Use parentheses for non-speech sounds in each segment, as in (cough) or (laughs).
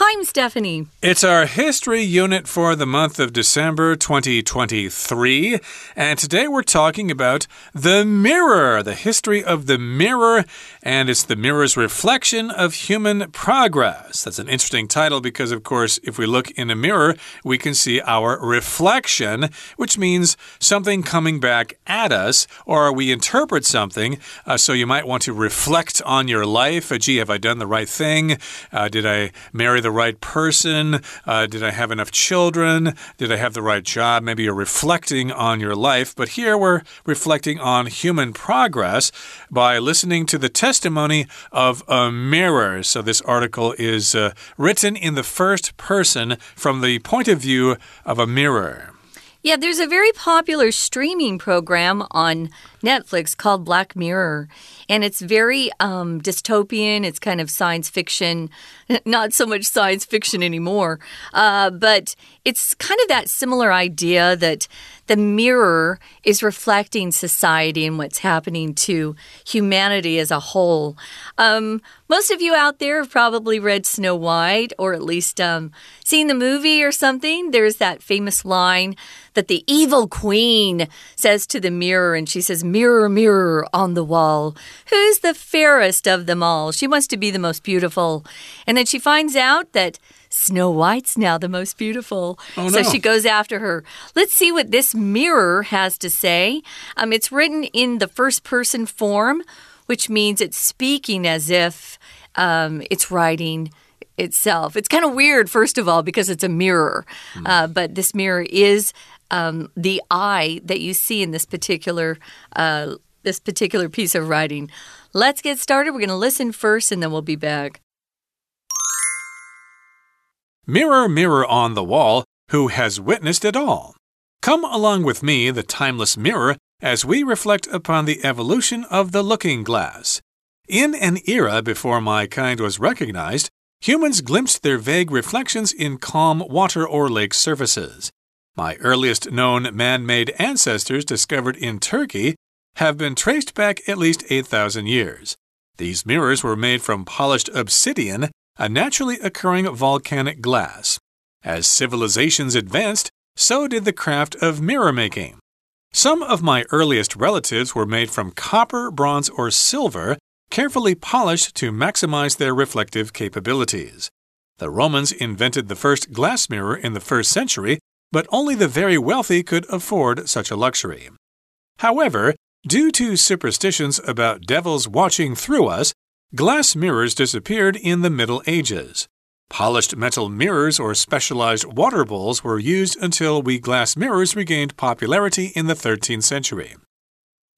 Hi, I'm Stephanie. It's our history unit for the month of December 2023. And today we're talking about the mirror, the history of the mirror. And it's the mirror's reflection of human progress. That's an interesting title because, of course, if we look in a mirror, we can see our reflection, which means something coming back at us, or we interpret something. Uh, so you might want to reflect on your life. Uh, gee, have I done the right thing? Uh, did I marry the the right person? Uh, did I have enough children? Did I have the right job? Maybe you're reflecting on your life, but here we're reflecting on human progress by listening to the testimony of a mirror. So this article is uh, written in the first person from the point of view of a mirror. Yeah, there's a very popular streaming program on Netflix called Black Mirror. And it's very um, dystopian. It's kind of science fiction, (laughs) not so much science fiction anymore. Uh, but it's kind of that similar idea that the mirror is reflecting society and what's happening to humanity as a whole. Um, most of you out there have probably read Snow White or at least um, seen the movie or something. There's that famous line that the evil queen says to the mirror, and she says, Mirror, mirror on the wall, who's the fairest of them all? She wants to be the most beautiful. And then she finds out that Snow White's now the most beautiful. Oh, so no. she goes after her. Let's see what this mirror has to say. Um, it's written in the first person form, which means it's speaking as if um, it's writing itself. It's kind of weird, first of all, because it's a mirror. Uh, but this mirror is um, the eye that you see in this particular uh, this particular piece of writing. Let's get started. We're going to listen first, and then we'll be back. Mirror, mirror on the wall, who has witnessed it all? Come along with me, the timeless mirror, as we reflect upon the evolution of the looking glass. In an era before my kind was recognized, humans glimpsed their vague reflections in calm water or lake surfaces. My earliest known man made ancestors discovered in Turkey have been traced back at least 8,000 years. These mirrors were made from polished obsidian, a naturally occurring volcanic glass. As civilizations advanced, so did the craft of mirror making. Some of my earliest relatives were made from copper, bronze, or silver, carefully polished to maximize their reflective capabilities. The Romans invented the first glass mirror in the first century, but only the very wealthy could afford such a luxury. However, due to superstitions about devils watching through us, glass mirrors disappeared in the Middle Ages. Polished metal mirrors or specialized water bowls were used until we glass mirrors regained popularity in the 13th century.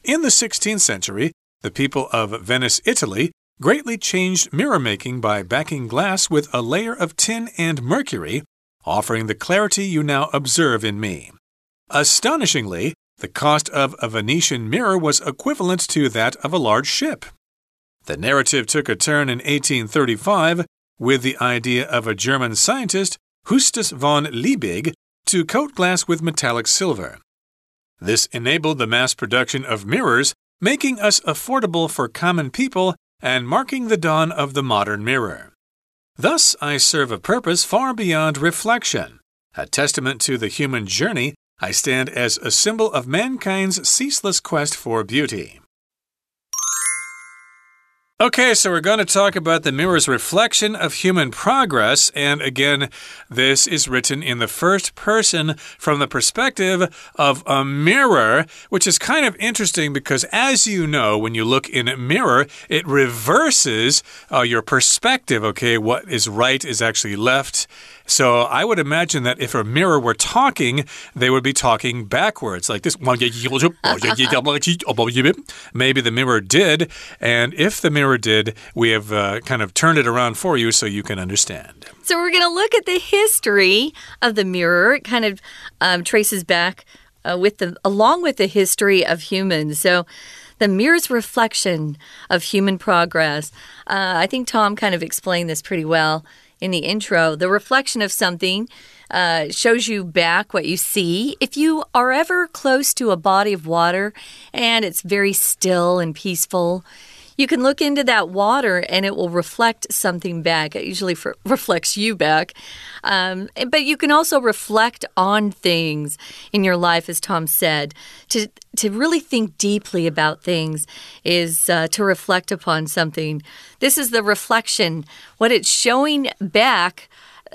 In the 16th century, the people of Venice, Italy, greatly changed mirror making by backing glass with a layer of tin and mercury, offering the clarity you now observe in me. Astonishingly, the cost of a Venetian mirror was equivalent to that of a large ship. The narrative took a turn in 1835 with the idea of a German scientist, Justus von Liebig, to coat glass with metallic silver. This enabled the mass production of mirrors, making us affordable for common people and marking the dawn of the modern mirror. Thus, I serve a purpose far beyond reflection. A testament to the human journey, I stand as a symbol of mankind's ceaseless quest for beauty. Okay, so we're going to talk about the mirror's reflection of human progress. And again, this is written in the first person from the perspective of a mirror, which is kind of interesting because, as you know, when you look in a mirror, it reverses uh, your perspective. Okay, what is right is actually left. So I would imagine that if a mirror were talking, they would be talking backwards, like this. Maybe the mirror did. And if the mirror did, we have uh, kind of turned it around for you so you can understand. So we're going to look at the history of the mirror. It kind of um, traces back uh, with the along with the history of humans. So the mirror's reflection of human progress. Uh, I think Tom kind of explained this pretty well in the intro. The reflection of something uh, shows you back what you see. If you are ever close to a body of water and it's very still and peaceful, you can look into that water and it will reflect something back. It usually (laughs) reflects you back. Um, but you can also reflect on things in your life, as Tom said. To, to really think deeply about things is uh, to reflect upon something. This is the reflection, what it's showing back.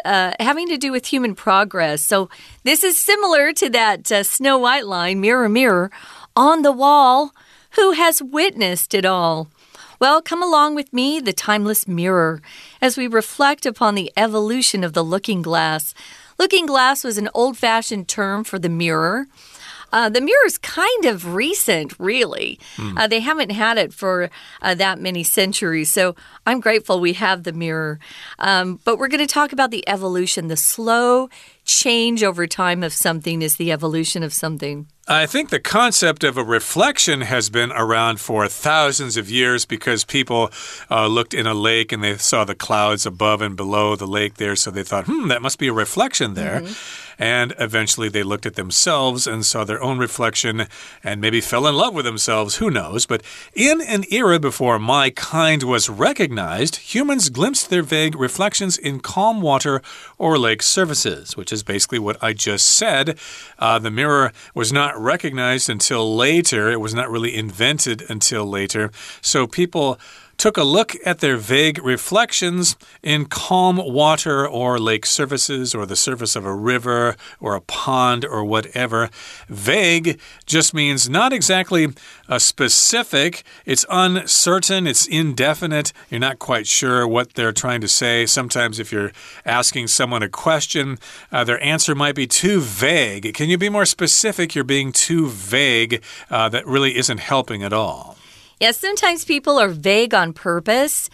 Uh, having to do with human progress. So, this is similar to that uh, Snow White line mirror, mirror on the wall. Who has witnessed it all? Well, come along with me, the timeless mirror, as we reflect upon the evolution of the looking glass. Looking glass was an old fashioned term for the mirror. Uh, the mirror is kind of recent, really. Mm. Uh, they haven't had it for uh, that many centuries. So I'm grateful we have the mirror. Um, but we're going to talk about the evolution, the slow change over time of something is the evolution of something. I think the concept of a reflection has been around for thousands of years because people uh, looked in a lake and they saw the clouds above and below the lake there, so they thought, hmm, that must be a reflection there. Mm -hmm. And eventually they looked at themselves and saw their own reflection and maybe fell in love with themselves. Who knows? But in an era before my kind was recognized, humans glimpsed their vague reflections in calm water or lake surfaces, which is basically what I just said. Uh, the mirror was not recognized until later, it was not really invented until later. So people took a look at their vague reflections in calm water or lake surfaces or the surface of a river or a pond or whatever. Vague just means not exactly a specific, it's uncertain, it's indefinite. You're not quite sure what they're trying to say. Sometimes, if you're asking someone a question, uh, their answer might be too vague. Can you be more specific? You're being too vague. Uh, that really isn't helping at all. Yeah, sometimes people are vague on purpose.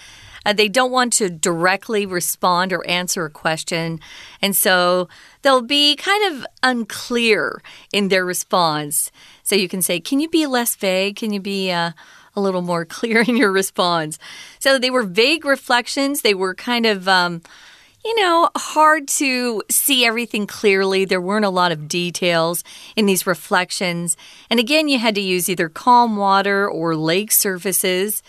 Uh, they don't want to directly respond or answer a question. And so they'll be kind of unclear in their response. So you can say, Can you be less vague? Can you be uh, a little more (laughs) clear in your response? So they were vague reflections. They were kind of. Um, you know, hard to see everything clearly. There weren't a lot of details in these reflections. And again, you had to use either calm water or lake surfaces.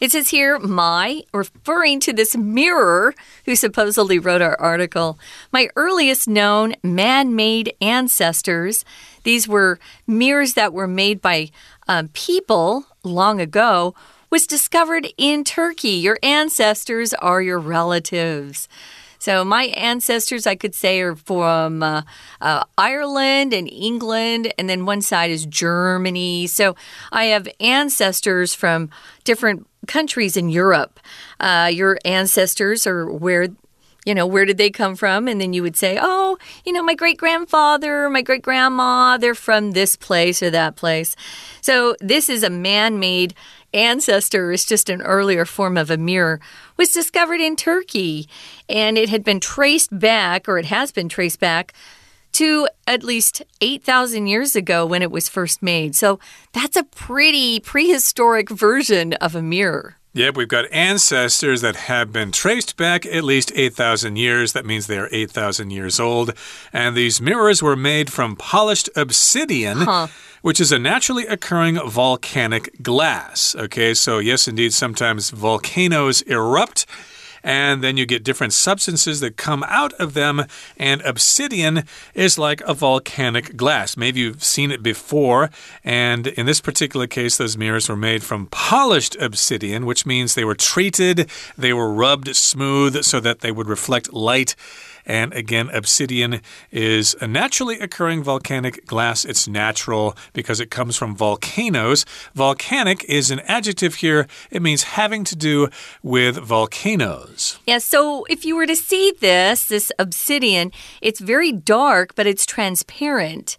It says here, my, referring to this mirror who supposedly wrote our article, my earliest known man made ancestors. These were mirrors that were made by um, people long ago, was discovered in Turkey. Your ancestors are your relatives. So my ancestors, I could say, are from uh, uh, Ireland and England, and then one side is Germany. So I have ancestors from different countries in Europe. Uh, your ancestors are where you know, where did they come from? And then you would say, oh, you know, my great grandfather, my great grandma, they're from this place or that place. So this is a man made ancestor is just an earlier form of a mirror, was discovered in Turkey. And it had been traced back, or it has been traced back, to at least 8,000 years ago when it was first made. So that's a pretty prehistoric version of a mirror. Yep, we've got ancestors that have been traced back at least 8,000 years. That means they are 8,000 years old. And these mirrors were made from polished obsidian. Huh which is a naturally occurring volcanic glass. Okay, so yes, indeed, sometimes volcanoes erupt and then you get different substances that come out of them. And obsidian is like a volcanic glass. Maybe you've seen it before. And in this particular case, those mirrors were made from polished obsidian, which means they were treated, they were rubbed smooth so that they would reflect light and again, obsidian is a naturally occurring volcanic glass. It's natural because it comes from volcanoes. Volcanic is an adjective here, it means having to do with volcanoes. Yeah, so if you were to see this, this obsidian, it's very dark, but it's transparent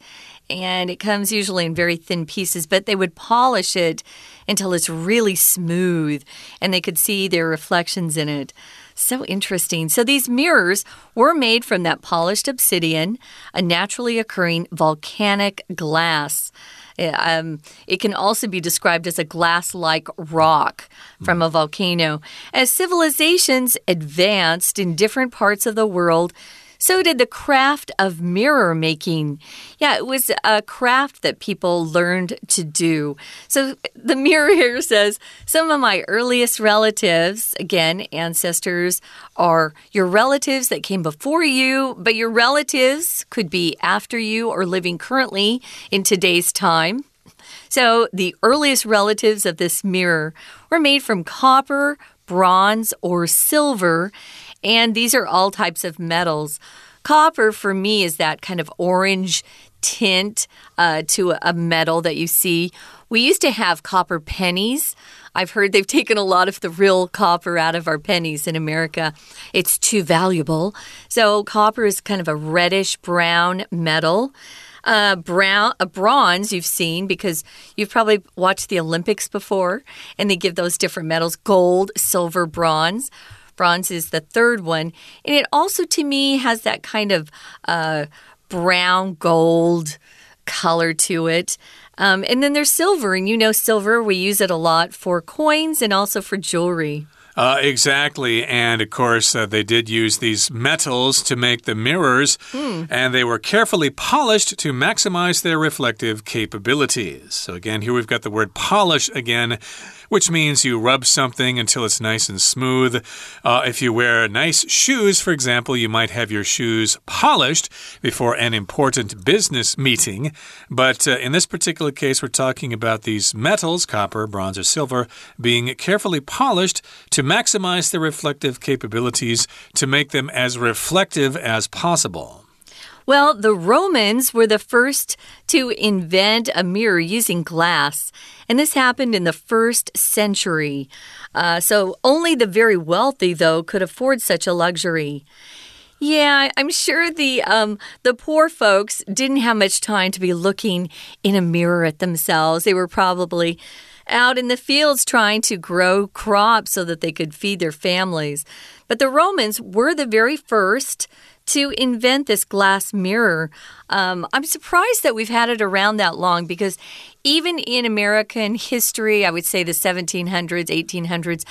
and it comes usually in very thin pieces, but they would polish it until it's really smooth and they could see their reflections in it. So interesting. So these mirrors were made from that polished obsidian, a naturally occurring volcanic glass. Um, it can also be described as a glass like rock from a volcano. As civilizations advanced in different parts of the world, So did the craft of mirror making. Yeah, it was a craft that people learned to do. So the mirror here says some of my earliest relatives, again, ancestors, are your relatives that came before you, but your relatives could be after you or living currently in today's time. So the earliest relatives of this mirror were made from copper, bronze, or silver. And these are all types of metals. Copper, for me, is that kind of orange tint uh, to a metal that you see. We used to have copper pennies. I've heard they've (laughs) taken a lot of the real copper out of our pennies in America. It's too valuable. So, copper is kind of a reddish brown metal. Uh, brown, a bronze you've seen because you've probably watched the Olympics before, and they give those different medals gold, silver, bronze. Bronze is the third one. And it also, to me, has that kind of uh, brown gold color to it. Um, and then there's silver, and you know, silver, we use it a lot for coins and also for jewelry. Uh, exactly. And of course, uh, they did use these metals to make the mirrors, mm. and they were carefully polished to maximize their reflective capabilities. So, again, here we've got the word polish again which means you rub something until it's nice and smooth. Uh, if you wear nice shoes, for example, you might have your shoes polished before an important business meeting. But uh, in this particular case, we're talking about these metals, copper, bronze, or silver, being carefully polished to maximize their reflective capabilities to make them as reflective as possible. Well, the Romans were the first to invent a mirror using glass, and this happened in the first century. Uh, so only the very wealthy, though, could afford such a luxury. Yeah, I'm sure the um, the poor folks didn't have much time to be looking in a mirror at themselves. They were probably out in the fields trying to grow crops so that they could feed their families. But the Romans were the very first to invent this glass mirror. Um, I'm surprised that we've had it around that long because even in American history, I would say the 1700s, 1800s,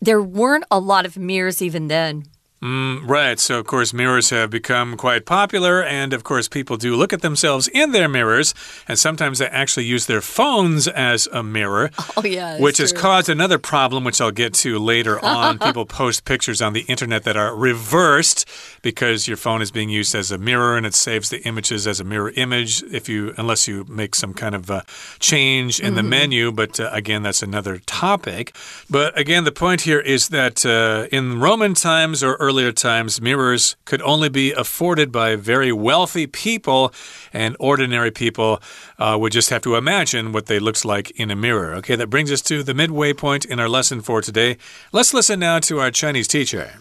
there weren't a lot of mirrors even then. Mm, right. So, of course, mirrors have become quite popular. And, of course, people do look at themselves in their mirrors. And sometimes they actually use their phones as a mirror. (laughs) Oh, yeah. Which true. has caused another problem, which I'll get to later (laughs) on. people post pictures on the internet that are reversed because your phone is being used as a mirror and it saves the images as a mirror image if you, unless you make some kind of uh, change in mm -hmm. the mm-hmm. menu. But uh, again, that's another topic. But again, the point here is that uh, in Roman times or early earlier times, mirrors could only be afforded by very wealthy people, and ordinary people uh, would just have to imagine what they looked like in a mirror. Okay, that brings us to the midway point in our lesson for today. Let's listen now to our Chinese teacher.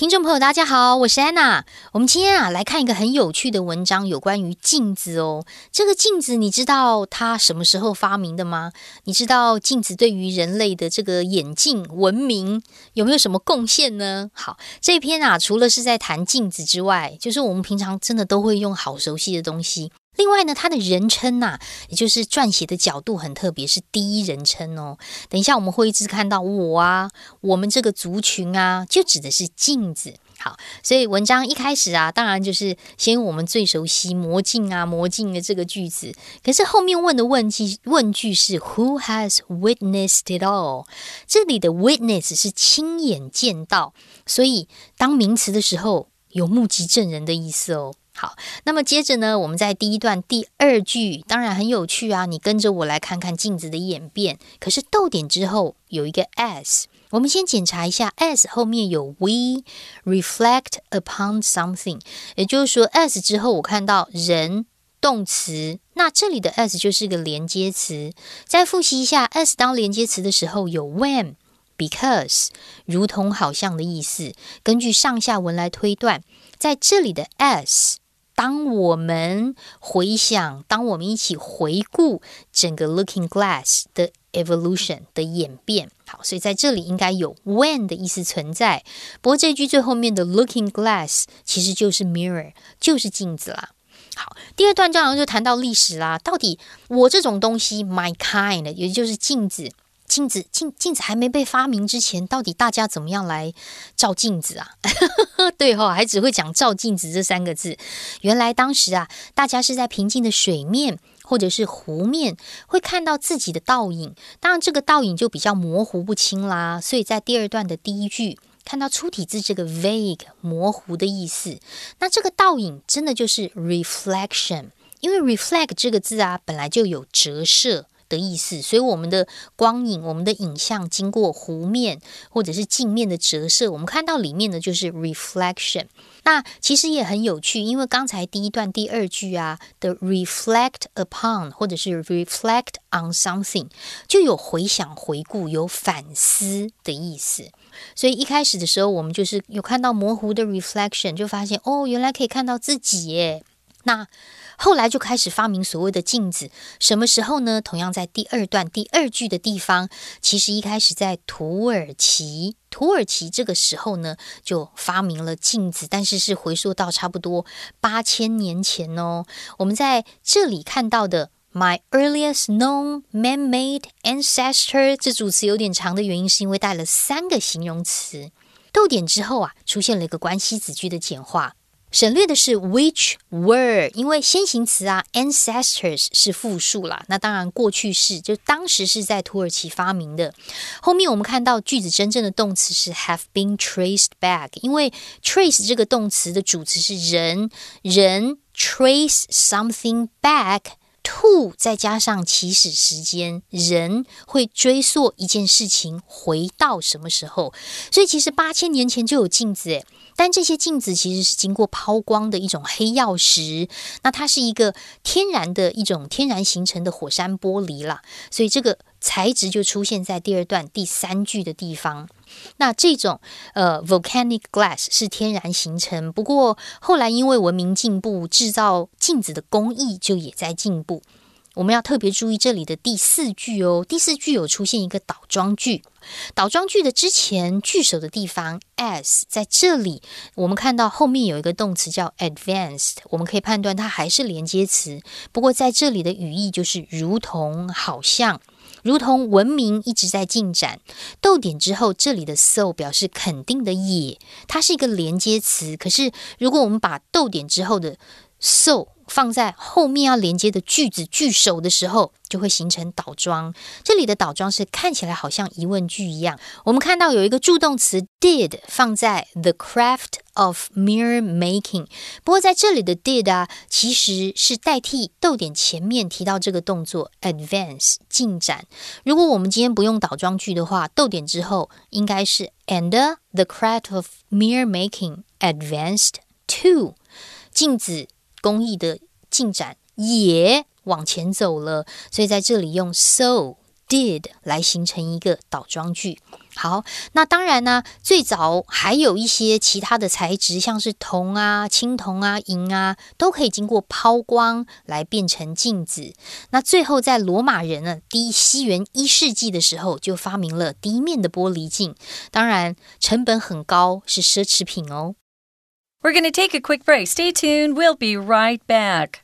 听众朋友，大家好，我是安娜。我们今天啊来看一个很有趣的文章，有关于镜子哦。这个镜子，你知道它什么时候发明的吗？你知道镜子对于人类的这个眼镜文明有没有什么贡献呢？好，这篇啊，除了是在谈镜子之外，就是我们平常真的都会用好熟悉的东西。另外呢，它的人称呐，也就是撰写的角度很特别，是第一人称哦。等一下我们会一直看到我啊，我们这个族群啊，就指的是镜子。好，所以文章一开始啊，当然就是先用我们最熟悉魔镜啊，魔镜的这个句子。可是后面问的问句问句是 Who has witnessed it all？这里的 witness 是亲眼见到，所以当名词的时候有目击证人的意思哦。好，那么接着呢，我们在第一段第二句，当然很有趣啊，你跟着我来看看镜子的演变。可是逗点之后有一个 as，我们先检查一下 as 后面有 we reflect upon something，也就是说 as 之后我看到人动词，那这里的 as 就是个连接词。再复习一下 as 当连接词的时候有 when、because，如同好像的意思。根据上下文来推断，在这里的 as。当我们回想，当我们一起回顾整个 Looking Glass 的 evolution 的演变，好，所以在这里应该有 when 的意思存在。不过这句最后面的 Looking Glass 其实就是 mirror，就是镜子啦。好，第二段当然就谈到历史啦。到底我这种东西，my kind，也就是镜子。镜子镜镜子还没被发明之前，到底大家怎么样来照镜子啊？(laughs) 对哈，还只会讲照镜子这三个字。原来当时啊，大家是在平静的水面或者是湖面，会看到自己的倒影。当然，这个倒影就比较模糊不清啦。所以在第二段的第一句，看到出体字这个 vague 模糊的意思。那这个倒影真的就是 reflection，因为 reflect 这个字啊，本来就有折射。的意思，所以我们的光影、我们的影像经过湖面或者是镜面的折射，我们看到里面的就是 reflection。那其实也很有趣，因为刚才第一段第二句啊的 reflect upon 或者是 reflect on something 就有回想、回顾、有反思的意思。所以一开始的时候，我们就是有看到模糊的 reflection，就发现哦，原来可以看到自己耶。那后来就开始发明所谓的镜子，什么时候呢？同样在第二段第二句的地方，其实一开始在土耳其，土耳其这个时候呢就发明了镜子，但是是回溯到差不多八千年前哦。我们在这里看到的 “my earliest known man-made ancestor” 这组词有点长的原因，是因为带了三个形容词，逗点之后啊，出现了一个关系子句的简化。省略的是 which were，因为先行词啊，ancestors 是复数啦。那当然过去式就当时是在土耳其发明的。后面我们看到句子真正的动词是 have been traced back，因为 trace 这个动词的主词是人，人 trace something back to 再加上起始时间，人会追溯一件事情回到什么时候。所以其实八千年前就有镜子诶。但这些镜子其实是经过抛光的一种黑曜石，那它是一个天然的一种天然形成的火山玻璃啦，所以这个材质就出现在第二段第三句的地方。那这种呃 volcanic glass 是天然形成，不过后来因为文明进步，制造镜子的工艺就也在进步。我们要特别注意这里的第四句哦，第四句有出现一个倒装句。倒装句的之前句首的地方，as 在这里，我们看到后面有一个动词叫 advanced，我们可以判断它还是连接词。不过在这里的语义就是如同、好像、如同文明一直在进展。逗点之后，这里的 so 表示肯定的也，它是一个连接词。可是如果我们把逗点之后的 so 放在后面要连接的句子句首的时候，就会形成倒装。这里的倒装是看起来好像疑问句一样。我们看到有一个助动词 did 放在 the craft of mirror making，不过在这里的 did 啊，其实是代替逗点前面提到这个动作 advance 进展。如果我们今天不用倒装句的话，逗点之后应该是 and the craft of mirror making advanced to 镜子。工艺的进展也往前走了，所以在这里用 so did 来形成一个倒装句。好，那当然呢，最早还有一些其他的材质，像是铜啊、青铜啊、银啊，都可以经过抛光来变成镜子。那最后在罗马人呢，第西元一世纪的时候就发明了第一面的玻璃镜，当然成本很高，是奢侈品哦。We're going to take a quick break. Stay tuned. We'll be right back.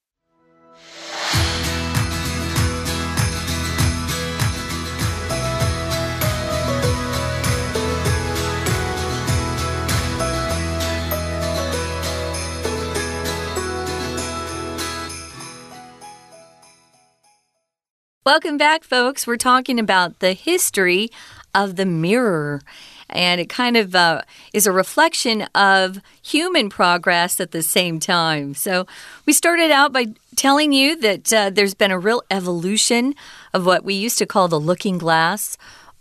Welcome back, folks. We're talking about the history of the mirror and it kind of uh, is a reflection of human progress at the same time. So, we started out by telling you that uh, there's been a real evolution of what we used to call the looking glass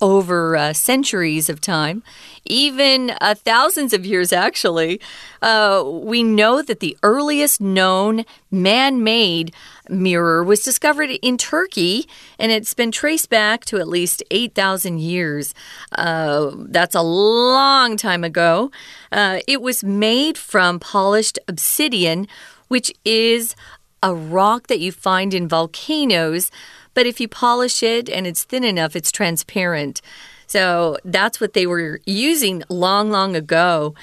over uh, centuries of time, even uh, thousands of years, actually. Uh, we know that the earliest known man made mirror was discovered in Turkey and it's been traced back to at least 8,000 years. Uh, that's a long time ago. Uh, it was made from polished obsidian, which is a rock that you find in volcanoes. But if you polish it and it's thin enough, it's transparent. So that's what they were using long, long ago.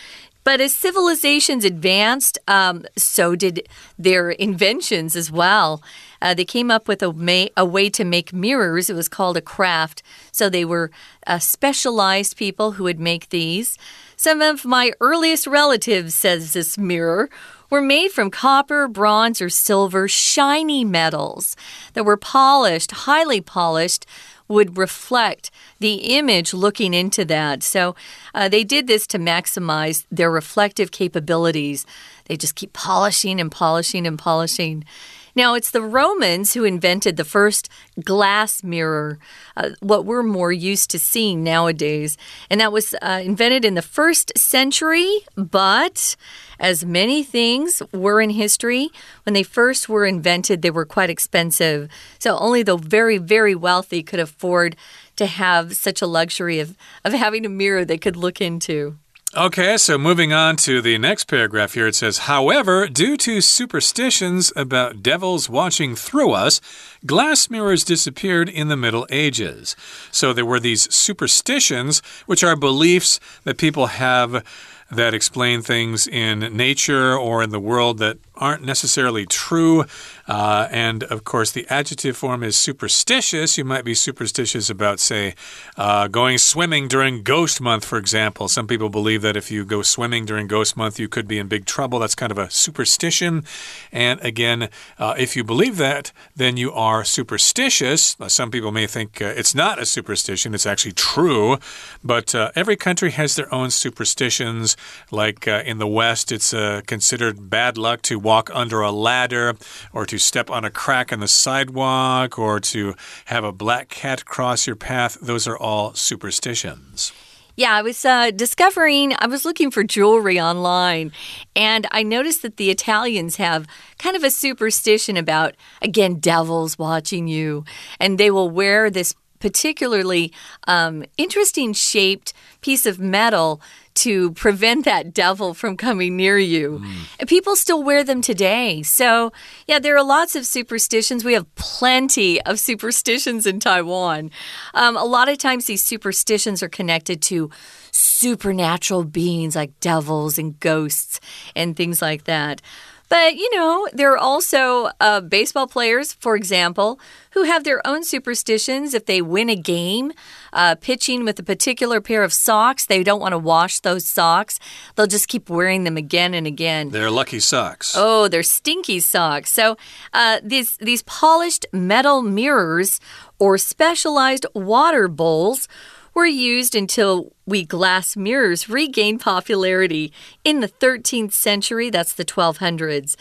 But as civilizations advanced, um, so did their inventions as well. Uh, they came up with a, a, way to make mirrors. It was called a craft. So they were uh, specialized people who would make these. Some of my earliest relatives, says this mirror, were made from copper, bronze, or silver shiny metals that were polished, highly polished would reflect the image looking into that. So uh, they did this to maximize their reflective capabilities. They just keep polishing and polishing and polishing. Now, it's the Romans who invented the first glass mirror, uh, what we're more used to seeing nowadays. And that was uh, invented in the first century, but as many things were in history, when they first were invented, they were quite expensive. So only the very, very wealthy could afford to have such a luxury of, of having a mirror they could look into. Okay, so moving on to the next paragraph here, it says, However, due to superstitions about devils watching through us, glass mirrors disappeared in the Middle Ages. So there were these superstitions, which are beliefs that people have that explain things in nature or in the world that aren't necessarily true. Uh, and of course, the adjective form is superstitious. You might be superstitious about, say, uh, going swimming during ghost month, for example. Some people believe that if you go swimming during ghost month, you could be in big trouble. That's kind of a superstition. And again, uh, if you believe that, then you are superstitious. Some people may think uh, it's not a superstition, it's actually true. But uh, every country has their own superstitions. Like uh, in the West, it's considered bad luck to walk under a ladder or to step on a crack in the sidewalk or to have a black cat cross your path. Those are all superstitions. Yeah, I was uh, discovering, I was looking for jewelry online, and I noticed that the Italians have kind of a superstition about, again, devils watching you. And they will wear this particularly um, interesting shaped piece of metal to prevent that devil from coming near you. Mm. People still wear them today. So, yeah, there are lots of superstitions. We have plenty of superstitions in Taiwan. Um, a lot of times, these superstitions are connected to supernatural beings like devils and ghosts and things like that. But, you know, there are also uh, baseball players, for example, who have their own superstitions. If they win a game, uh, pitching with a particular pair of socks, they don't want to wash those socks. They'll just keep wearing them again and again. They're lucky socks. Oh, they're stinky socks. So uh, these, these polished metal mirrors or specialized water bowls were used until we glass mirrors regained popularity in the 13th century. That's the 1200s.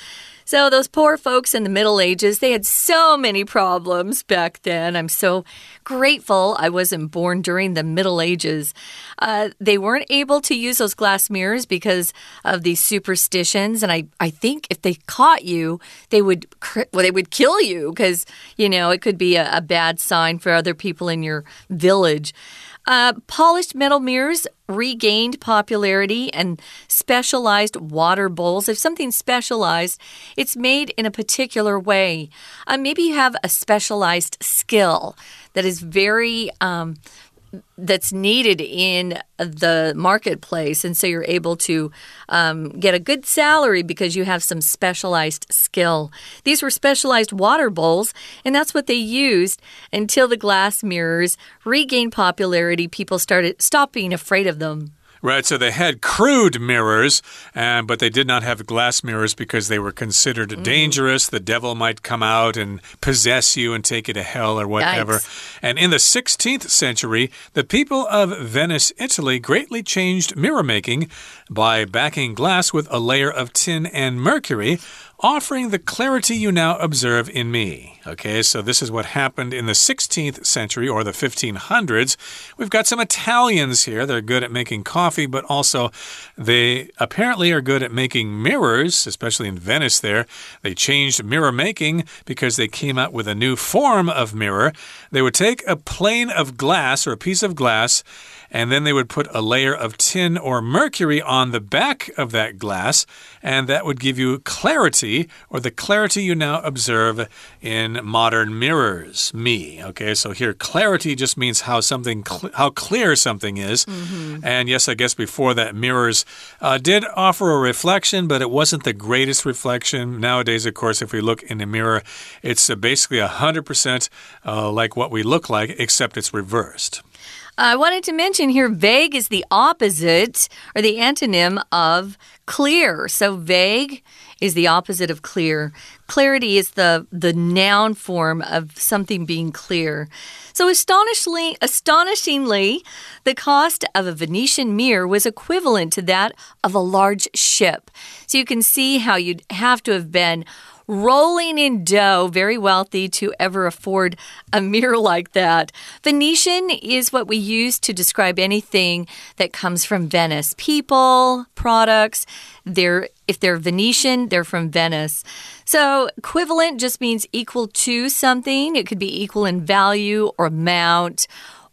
So, those poor folks in the Middle Ages, they had so many problems back then. I'm so grateful I wasn't born during the Middle Ages. Uh, they weren't able to use those glass mirrors because of these superstitions. And I, I think if they caught you, they would, well, they would kill you because, you know, it could be a, a bad sign for other people in your village. Uh, polished metal mirrors regained popularity and specialized water bowls. If something's specialized, it's made in a particular way. Uh, maybe you have a specialized skill that is very um, that's needed in the marketplace. And so you're able to um, get a good salary because you have some specialized skill. These were specialized water bowls, and that's what they used until the glass mirrors regained popularity. People started stop being afraid of them. Right, so they had crude mirrors, uh, but they did not have glass mirrors because they were considered mm. dangerous. The devil might come out and possess you and take you to hell or whatever. Yikes. And in the 16th century, the people of Venice, Italy, greatly changed mirror making by backing glass with a layer of tin and mercury offering the clarity you now observe in me. Okay, so this is what happened in the 16th century or the 1500s. We've got some Italians here. They're good at making coffee, but also they apparently are good at making mirrors, especially in Venice there. They changed mirror making because they came out with a new form of mirror. They would take a plane of glass or a piece of glass and then they would put a layer of tin or mercury on the back of that glass, and that would give you clarity or the clarity you now observe in modern mirrors. Me, okay? So here, clarity just means how something, cl how clear something is. Mm -hmm. And yes, I guess before that, mirrors uh, did offer a reflection, but it wasn't the greatest reflection. Nowadays, of course, if we look in a mirror, it's uh, basically 100% uh, like what we look like, except it's reversed. Uh, I wanted to mention here vague is the opposite or the antonym of clear. So vague is the opposite of clear. Clarity is the the noun form of something being clear. So astonishingly, astonishingly, the cost of a Venetian mirror was equivalent to that of a large ship. So you can see how you'd have to have been rolling in dough, very wealthy to ever afford a mirror like that. Venetian is what we use to describe anything that comes from Venice people, products. They're, if they're Venetian, they're from Venice. So, equivalent just means equal to something. It could be equal in value or amount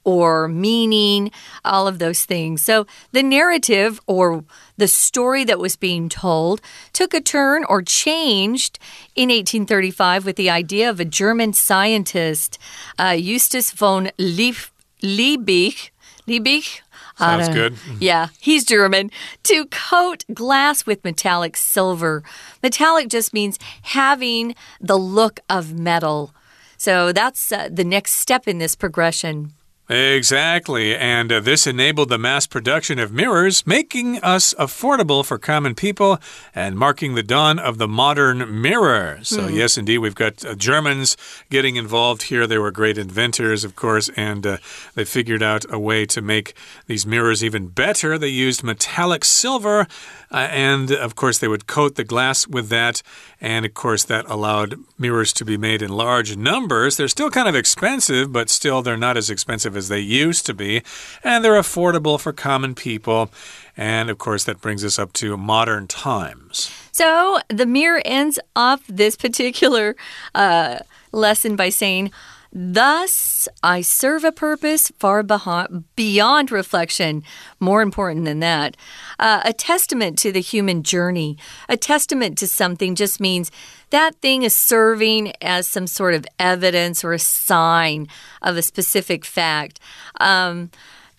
or meaning, all of those things. So the narrative or the story that was being told took a turn or changed in 1835 with the idea of a German scientist, uh, Justus von Liebig. Liebig Sounds good. (laughs) Yeah, he's German. To coat glass with metallic silver. Metallic just means having the look of metal. So that's uh, the next step in this progression. Exactly, and uh, this enabled the mass production of mirrors, making us affordable for common people and marking the dawn of the modern mirror. So, mm. yes, indeed, we've got uh, Germans getting involved here. They were great inventors, of course, and uh, they figured out a way to make these mirrors even better. They used metallic silver, uh, and of course, they would coat the glass with that, and of course, that allowed mirrors to be made in large numbers. They're still kind of expensive, but still, they're not as expensive as they used to be, and they're affordable for common people. And of course, that brings us up to modern times. So the mirror ends off this particular uh, lesson by saying, Thus, I serve a purpose far beyond reflection. More important than that, uh, a testament to the human journey. A testament to something just means that thing is serving as some sort of evidence or a sign of a specific fact. Um,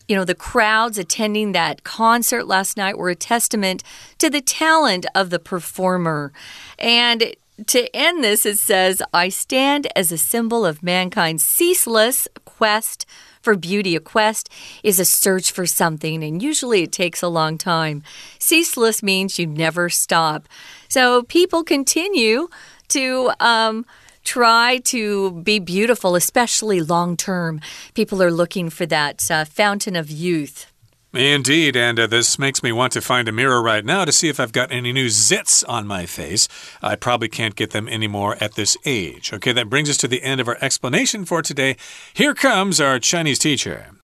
you know, the crowds attending that concert last night were a testament to the talent of the performer. And to end this, it says, I stand as a symbol of mankind's ceaseless quest for beauty. A quest is a search for something, and usually it takes a long time. Ceaseless means you never stop. So people continue to. Um, try to be beautiful, especially long term. People are looking for that uh, fountain of youth. Indeed, and uh, this makes me want to find a mirror right now to see if I've got any new zits on my face. I probably can't get them anymore at this age. Okay, that brings us to the end of our explanation for today. Here comes our Chinese teacher.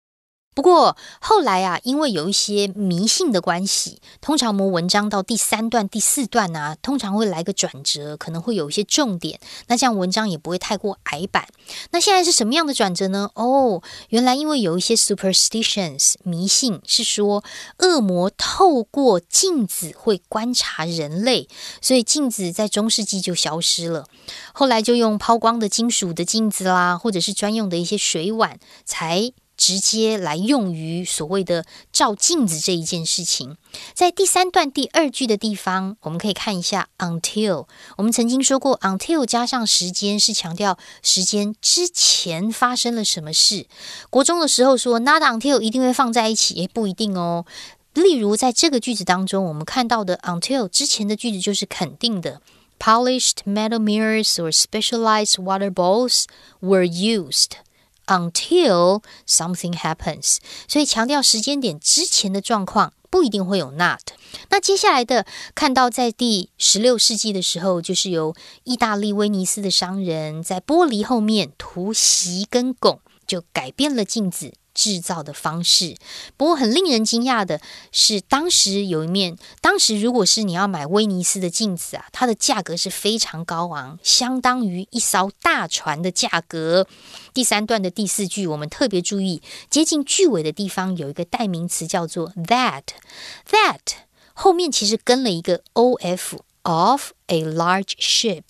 不过后来啊，因为有一些迷信的关系，通常我们文章到第三段、第四段啊，通常会来个转折，可能会有一些重点，那这样文章也不会太过矮板。那现在是什么样的转折呢？哦，原来因为有一些 superstitions 迷信是说恶魔透过镜子会观察人类，所以镜子在中世纪就消失了。后来就用抛光的金属的镜子啦，或者是专用的一些水碗才。直接来用于所谓的照镜子这一件事情，在第三段第二句的地方，我们可以看一下 until。我们曾经说过，until 加上时间是强调时间之前发生了什么事。国中的时候说 not until 一定会放在一起，也不一定哦。例如在这个句子当中，我们看到的 until 之前的句子就是肯定的，polished metal mirrors or specialized water bowls were used。Until something happens，所以强调时间点之前的状况不一定会有 not。那接下来的看到在第十六世纪的时候，就是由意大利威尼斯的商人在玻璃后面涂锡跟汞，就改变了镜子，制造的方式。不过很令人惊讶的是，当时有一面，当时如果是你要买威尼斯的镜子啊，它的价格是非常高昂，相当于一艘大船的价格。第三段的第四句，我们特别注意，接近句尾的地方有一个代名词叫做 that，that 后面其实跟了一个 of of a large ship，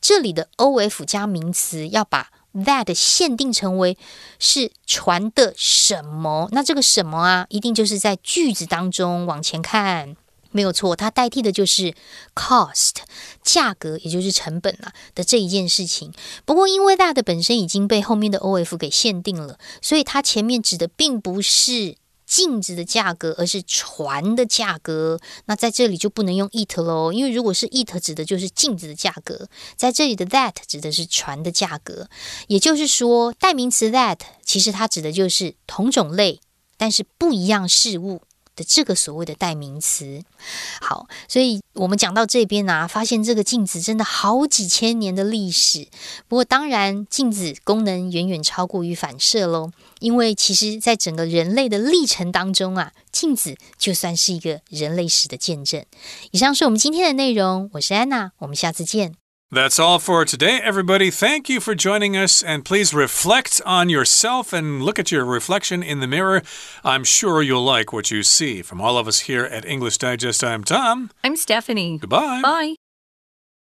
这里的 of 加名词要把 that 限定成为是船的什么？那这个什么啊，一定就是在句子当中往前看，没有错，它代替的就是 cost 价格，也就是成本了的这一件事情。不过因为 that 本身已经被后面的 of 给限定了，所以它前面指的并不是。镜子的价格，而是船的价格。那在这里就不能用 it 喽，因为如果是 it 指的就是镜子的价格，在这里的 that 指的是船的价格。也就是说，代名词 that 其实它指的就是同种类但是不一样事物。的这个所谓的代名词，好，所以我们讲到这边啊，发现这个镜子真的好几千年的历史。不过，当然镜子功能远远超过于反射喽，因为其实在整个人类的历程当中啊，镜子就算是一个人类史的见证。以上是我们今天的内容，我是安娜，我们下次见。That's all for today, everybody. Thank you for joining us, and please reflect on yourself and look at your reflection in the mirror. I'm sure you'll like what you see. From all of us here at English Digest, I'm Tom. I'm Stephanie. Goodbye. Bye.